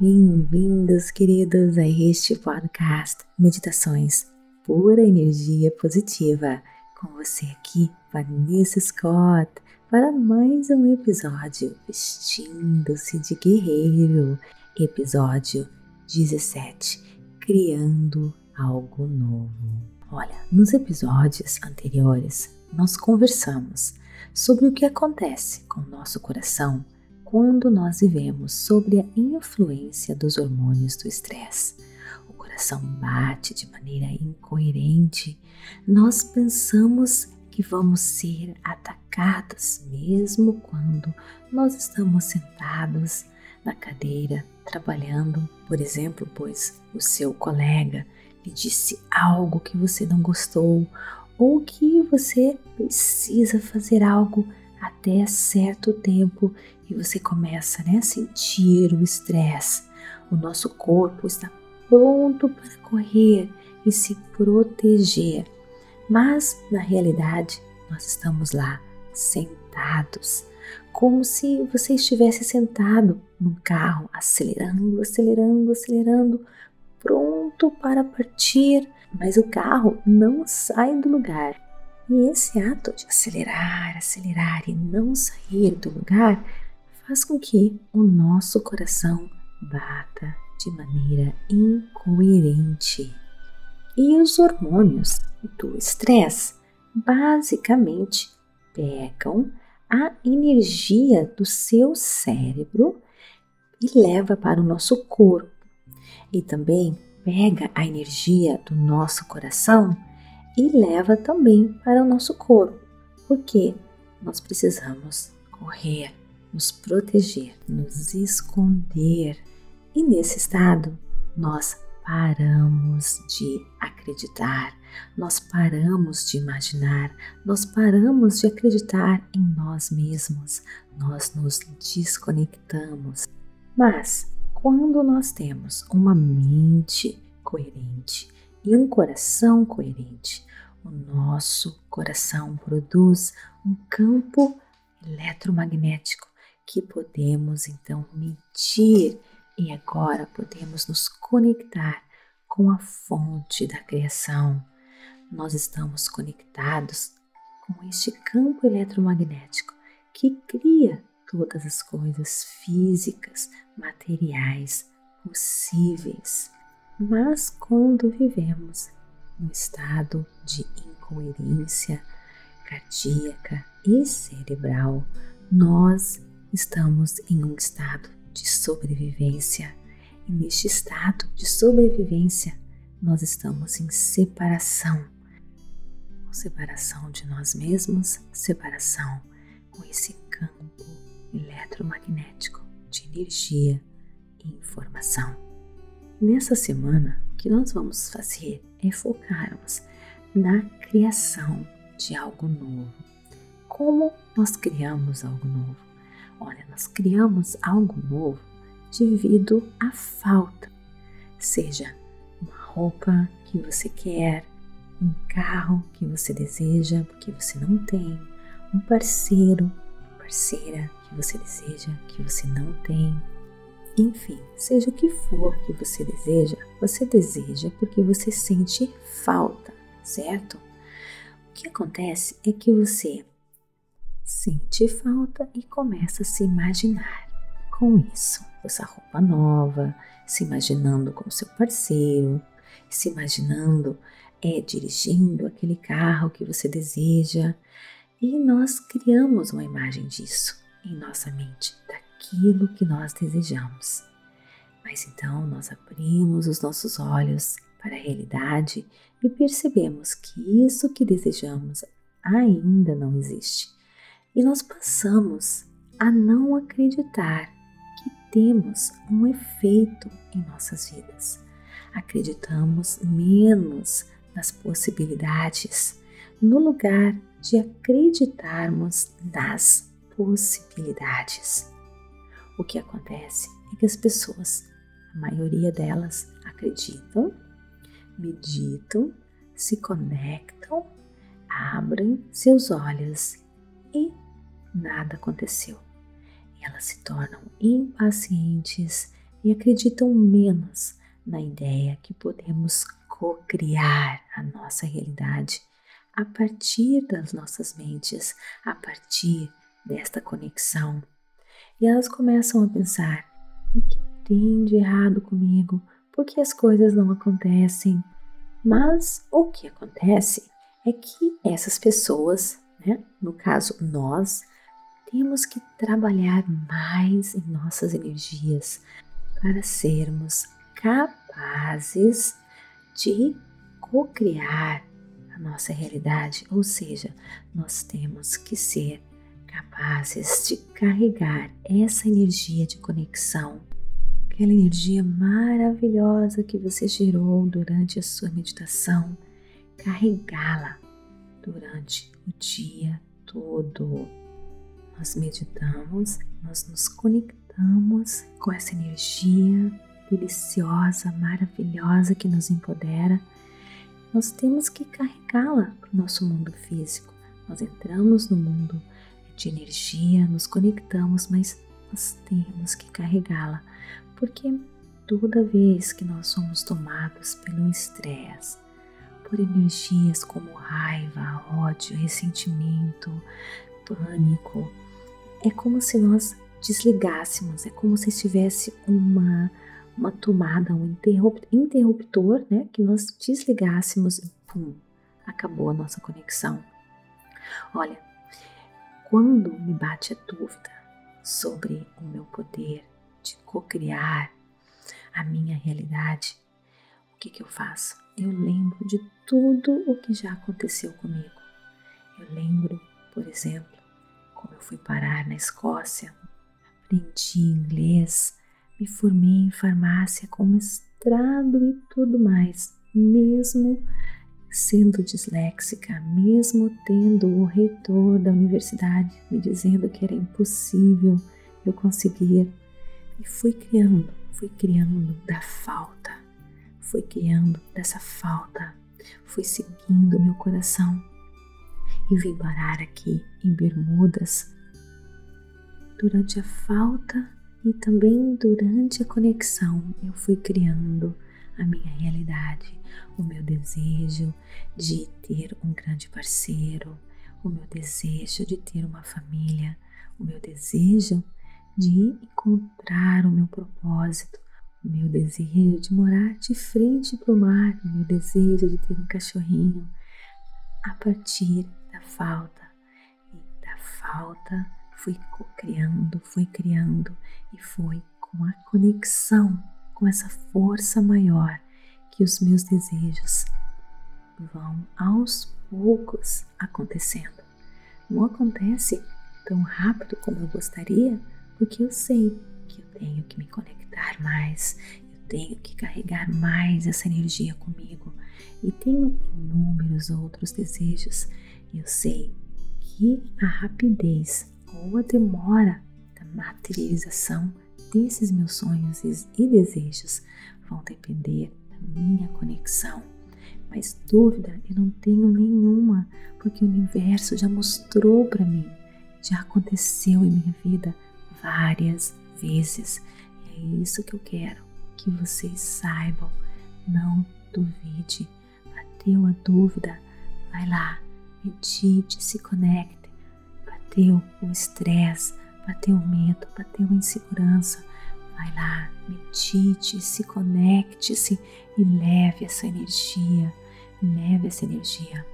Bem-vindos, queridos, a este podcast Meditações Pura Energia Positiva. Com você aqui, Vanessa Scott, para mais um episódio Vestindo-se de Guerreiro, episódio 17 Criando Algo Novo. Olha, nos episódios anteriores, nós conversamos sobre o que acontece com o nosso coração quando nós vivemos sobre a influência dos hormônios do estresse. O coração bate de maneira incoerente. Nós pensamos que vamos ser atacados mesmo quando nós estamos sentados na cadeira trabalhando, por exemplo, pois o seu colega lhe disse algo que você não gostou ou que você precisa fazer algo até certo tempo e você começa né, a sentir o estresse. O nosso corpo está pronto para correr e se proteger, mas na realidade nós estamos lá sentados, como se você estivesse sentado num carro, acelerando, acelerando, acelerando, pronto para partir, mas o carro não sai do lugar. E esse ato de acelerar, acelerar e não sair do lugar faz com que o nosso coração bata de maneira incoerente. E os hormônios do estresse basicamente pegam a energia do seu cérebro e leva para o nosso corpo. E também pega a energia do nosso coração e leva também para o nosso corpo, porque nós precisamos correr, nos proteger, nos esconder. E nesse estado, nós paramos de acreditar, nós paramos de imaginar, nós paramos de acreditar em nós mesmos, nós nos desconectamos. Mas quando nós temos uma mente coerente, e um coração coerente. O nosso coração produz um campo eletromagnético que podemos então medir e agora podemos nos conectar com a fonte da criação. Nós estamos conectados com este campo eletromagnético que cria todas as coisas físicas, materiais possíveis. Mas quando vivemos um estado de incoerência cardíaca e cerebral, nós estamos em um estado de sobrevivência. E neste estado de sobrevivência, nós estamos em separação. Separação de nós mesmos, separação com esse campo eletromagnético de energia e informação. Nessa semana, o que nós vamos fazer é focarmos na criação de algo novo. Como nós criamos algo novo? Olha, nós criamos algo novo devido à falta, seja uma roupa que você quer, um carro que você deseja porque você não tem, um parceiro, parceira que você deseja que você não tem, enfim, seja o que for que você deseja, você deseja porque você sente falta, certo? O que acontece é que você sente falta e começa a se imaginar com isso, essa roupa nova, se imaginando com seu parceiro, se imaginando é dirigindo aquele carro que você deseja, e nós criamos uma imagem disso em nossa mente, aquilo que nós desejamos. Mas então nós abrimos os nossos olhos para a realidade e percebemos que isso que desejamos ainda não existe. E nós passamos a não acreditar que temos um efeito em nossas vidas. Acreditamos menos nas possibilidades, no lugar de acreditarmos nas possibilidades. O que acontece é que as pessoas, a maioria delas, acreditam, meditam, se conectam, abrem seus olhos e nada aconteceu. Elas se tornam impacientes e acreditam menos na ideia que podemos co-criar a nossa realidade a partir das nossas mentes, a partir desta conexão. E elas começam a pensar: o que tem de errado comigo? Por que as coisas não acontecem? Mas o que acontece é que essas pessoas, né, no caso nós, temos que trabalhar mais em nossas energias para sermos capazes de co-criar a nossa realidade, ou seja, nós temos que ser capazes de carregar essa energia de conexão, aquela energia maravilhosa que você gerou durante a sua meditação, carregá-la durante o dia todo. Nós meditamos, nós nos conectamos com essa energia deliciosa, maravilhosa que nos empodera, nós temos que carregá-la para o nosso mundo físico. Nós entramos no mundo de energia, nos conectamos, mas nós temos que carregá-la, porque toda vez que nós somos tomados pelo estresse, por energias como raiva, ódio, ressentimento, pânico, é como se nós desligássemos, é como se estivesse uma uma tomada, um interruptor, né, que nós desligássemos e pum, acabou a nossa conexão. Olha, quando me bate a dúvida sobre o meu poder de co-criar a minha realidade, o que, que eu faço? Eu lembro de tudo o que já aconteceu comigo. Eu lembro, por exemplo, como eu fui parar na Escócia, aprendi inglês, me formei em farmácia com mestrado e tudo mais, mesmo sendo disléxica, mesmo tendo o reitor da universidade me dizendo que era impossível eu conseguir. E fui criando, fui criando da falta, fui criando dessa falta, fui seguindo meu coração e vim parar aqui em Bermudas. Durante a falta e também durante a conexão eu fui criando a minha realidade, o meu desejo de ter um grande parceiro, o meu desejo de ter uma família, o meu desejo de encontrar o meu propósito, o meu desejo de morar de frente para o mar, o meu desejo de ter um cachorrinho, a partir falta e da falta fui criando, fui criando e foi com a conexão com essa força maior que os meus desejos vão aos poucos acontecendo. Não acontece tão rápido como eu gostaria, porque eu sei que eu tenho que me conectar mais, eu tenho que carregar mais essa energia comigo e tenho inúmeros outros desejos. Eu sei que a rapidez ou a demora da materialização desses meus sonhos e desejos vão depender da minha conexão. Mas dúvida eu não tenho nenhuma, porque o universo já mostrou para mim, já aconteceu em minha vida várias vezes. E é isso que eu quero que vocês saibam. Não duvide. Bateu a dúvida? Vai lá, medite, se conecte bateu o estresse, bateu o medo, bateu a insegurança, vai lá, medite, se conecte-se e leve essa energia, leve essa energia.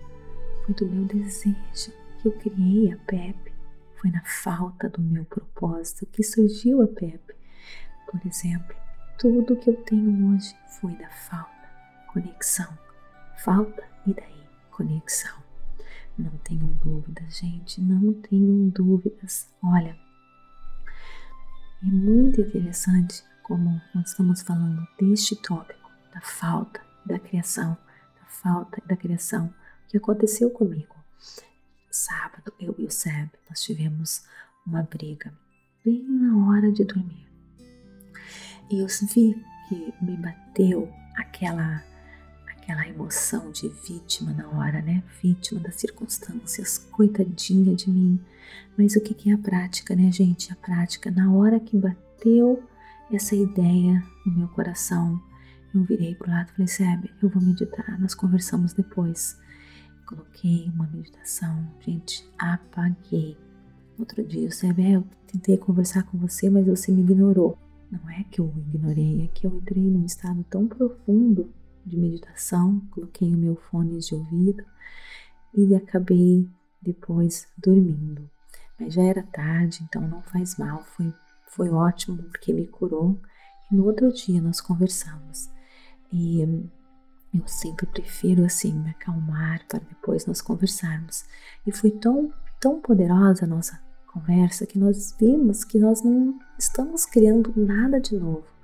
Foi do meu desejo que eu criei a PEP, foi na falta do meu propósito que surgiu a PEP. Por exemplo, tudo que eu tenho hoje foi da falta, conexão, falta e daí conexão. Não tenham dúvidas, gente, não tenham dúvidas. Olha, é muito interessante como nós estamos falando deste tópico da falta da criação, da falta da criação, o que aconteceu comigo. Sábado, eu e o Seb, nós tivemos uma briga bem na hora de dormir. E eu vi que me bateu aquela aquela emoção de vítima na hora, né? Vítima das circunstâncias, coitadinha de mim. Mas o que é a prática, né, gente? A prática, na hora que bateu essa ideia no meu coração, eu virei para o lado e falei, Sebe, eu vou meditar, nós conversamos depois. Coloquei uma meditação, gente, apaguei. Outro dia, Sebe, eu tentei conversar com você, mas você me ignorou. Não é que eu ignorei, é que eu entrei num estado tão profundo de meditação, coloquei o meu fone de ouvido e acabei depois dormindo. Mas já era tarde, então não faz mal, foi, foi ótimo porque me curou. E no outro dia nós conversamos. E eu sempre prefiro assim me acalmar para depois nós conversarmos. E foi tão, tão poderosa a nossa conversa que nós vimos que nós não estamos criando nada de novo.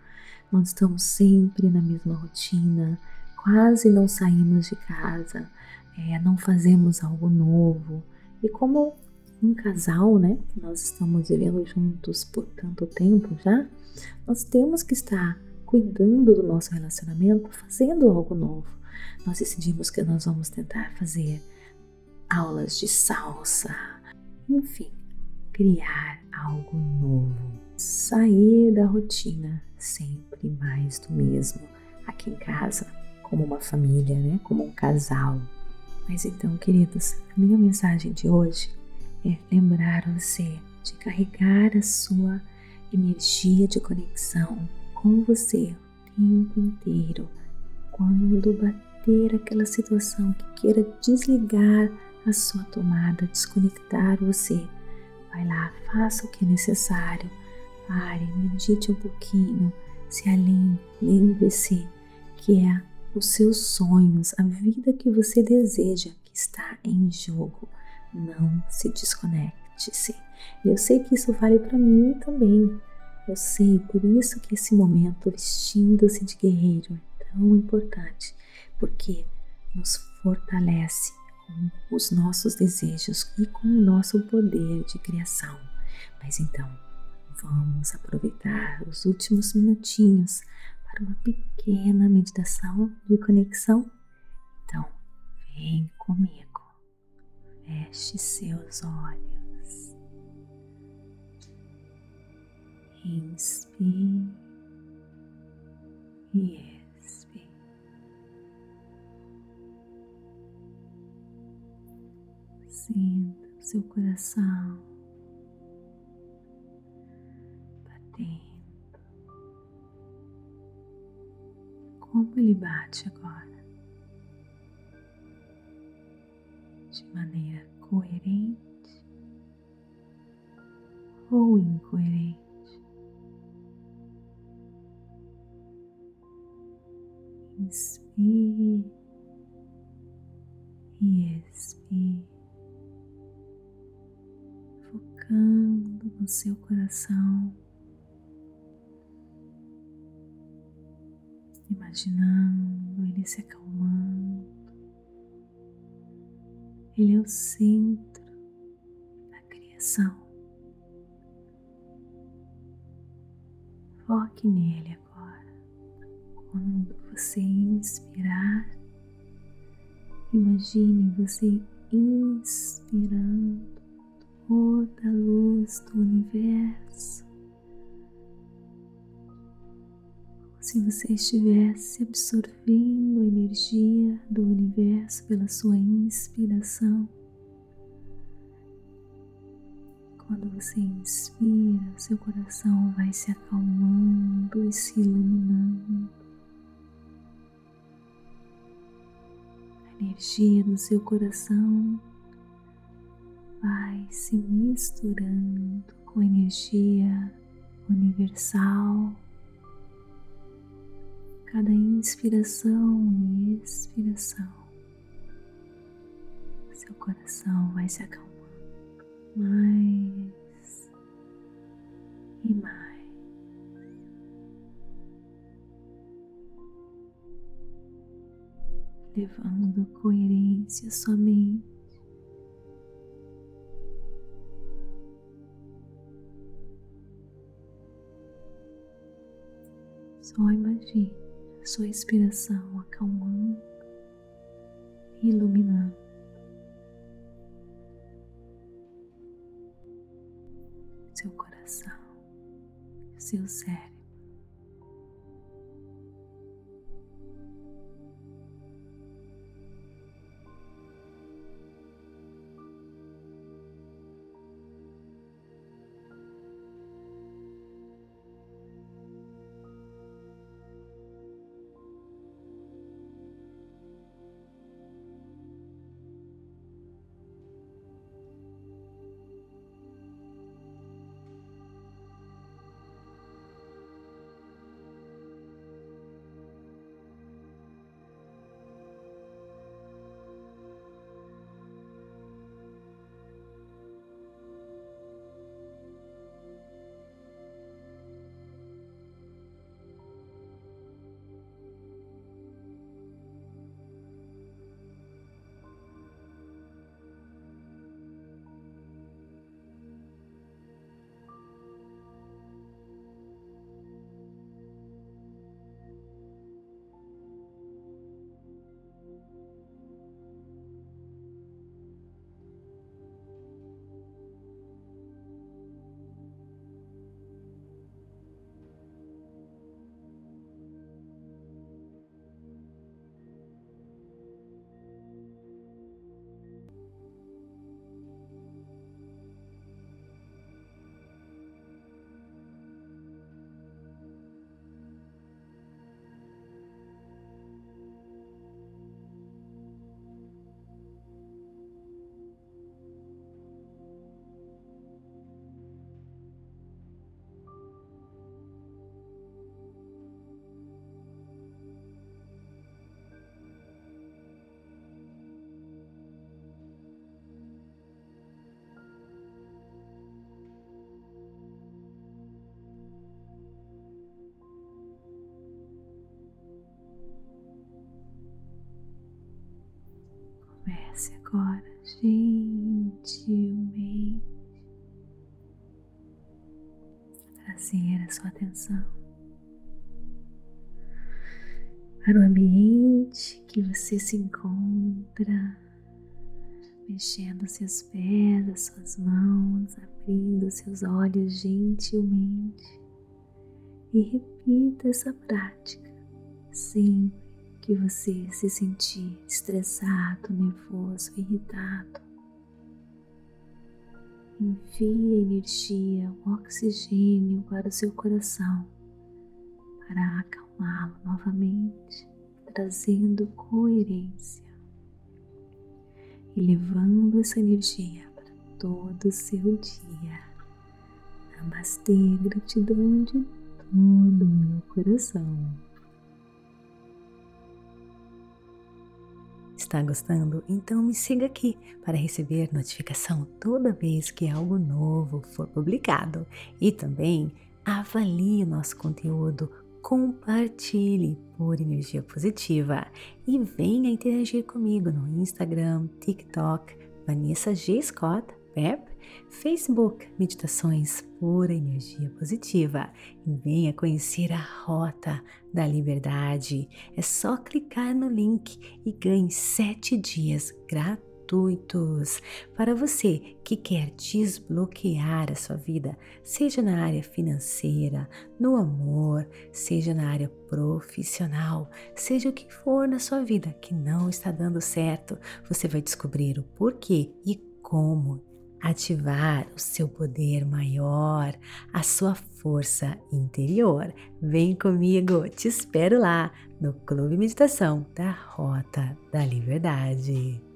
Nós estamos sempre na mesma rotina, quase não saímos de casa, é, não fazemos algo novo. E como um casal, né, que nós estamos vivendo juntos por tanto tempo já, nós temos que estar cuidando do nosso relacionamento, fazendo algo novo. Nós decidimos que nós vamos tentar fazer aulas de salsa, enfim, criar algo novo, sair da rotina, sempre mais do mesmo, aqui em casa, como uma família, né? Como um casal. Mas então, queridos, a minha mensagem de hoje é lembrar você de carregar a sua energia de conexão com você o tempo inteiro. Quando bater aquela situação que queira desligar a sua tomada, desconectar você, Vai lá, faça o que é necessário. Pare, medite um pouquinho, se alinhe, lembre-se que é os seus sonhos, a vida que você deseja que está em jogo. Não se desconecte-se. Eu sei que isso vale para mim também. Eu sei, por isso que esse momento vestindo-se de guerreiro é tão importante, porque nos fortalece com os nossos desejos e com o nosso poder de criação. Mas então, vamos aproveitar os últimos minutinhos para uma pequena meditação de conexão. Então, vem comigo. Feche seus olhos. Inspire e Sinta o seu coração batendo. Como ele bate agora? De maneira coerente ou incoerente? Inspire e expire focando no seu coração, imaginando ele se acalmando. Ele é o centro da criação. Foque nele agora. Quando você inspirar, imagine você inspirando toda a luz do universo, se você estivesse absorvendo a energia do universo pela sua inspiração. Quando você inspira, seu coração vai se acalmando e se iluminando. A energia do seu coração vai se misturando com a energia universal. Cada inspiração e expiração, seu coração vai se acalmando mais e mais. Levando coerência somente Só imagine sua inspiração acalmando e iluminando. Seu coração, seu cérebro. Comece agora gentilmente. Trazer a sua atenção para o ambiente que você se encontra, mexendo seus pés, as suas mãos, abrindo seus olhos gentilmente. E repita essa prática sempre que você se sentir estressado, nervoso, irritado. Envie a energia, o oxigênio para o seu coração para acalmá-lo novamente, trazendo coerência e levando essa energia para todo o seu dia. Namastê, gratidão de todo o meu coração. Está gostando? Então me siga aqui para receber notificação toda vez que algo novo for publicado. E também avalie o nosso conteúdo, compartilhe por energia positiva e venha interagir comigo no Instagram, TikTok, Vanessa G. Scott, Pep, Facebook Meditações Pura Energia Positiva e venha conhecer a Rota da Liberdade. É só clicar no link e ganhe sete dias gratuitos para você que quer desbloquear a sua vida, seja na área financeira, no amor, seja na área profissional, seja o que for na sua vida que não está dando certo, você vai descobrir o porquê e como ativar o seu poder maior, a sua força interior. Vem comigo, te espero lá no Clube Meditação da Rota da Liberdade.